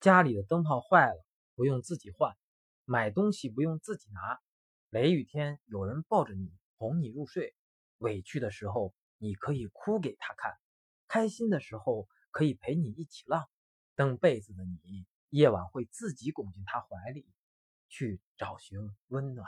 家里的灯泡坏了不用自己换买东西不用自己拿。雷雨天有人抱着你哄你入睡委屈的时候你可以哭给他看开心的时候可以陪你一起浪蹬被子的你夜晚会自己拱进他怀里去找寻温暖。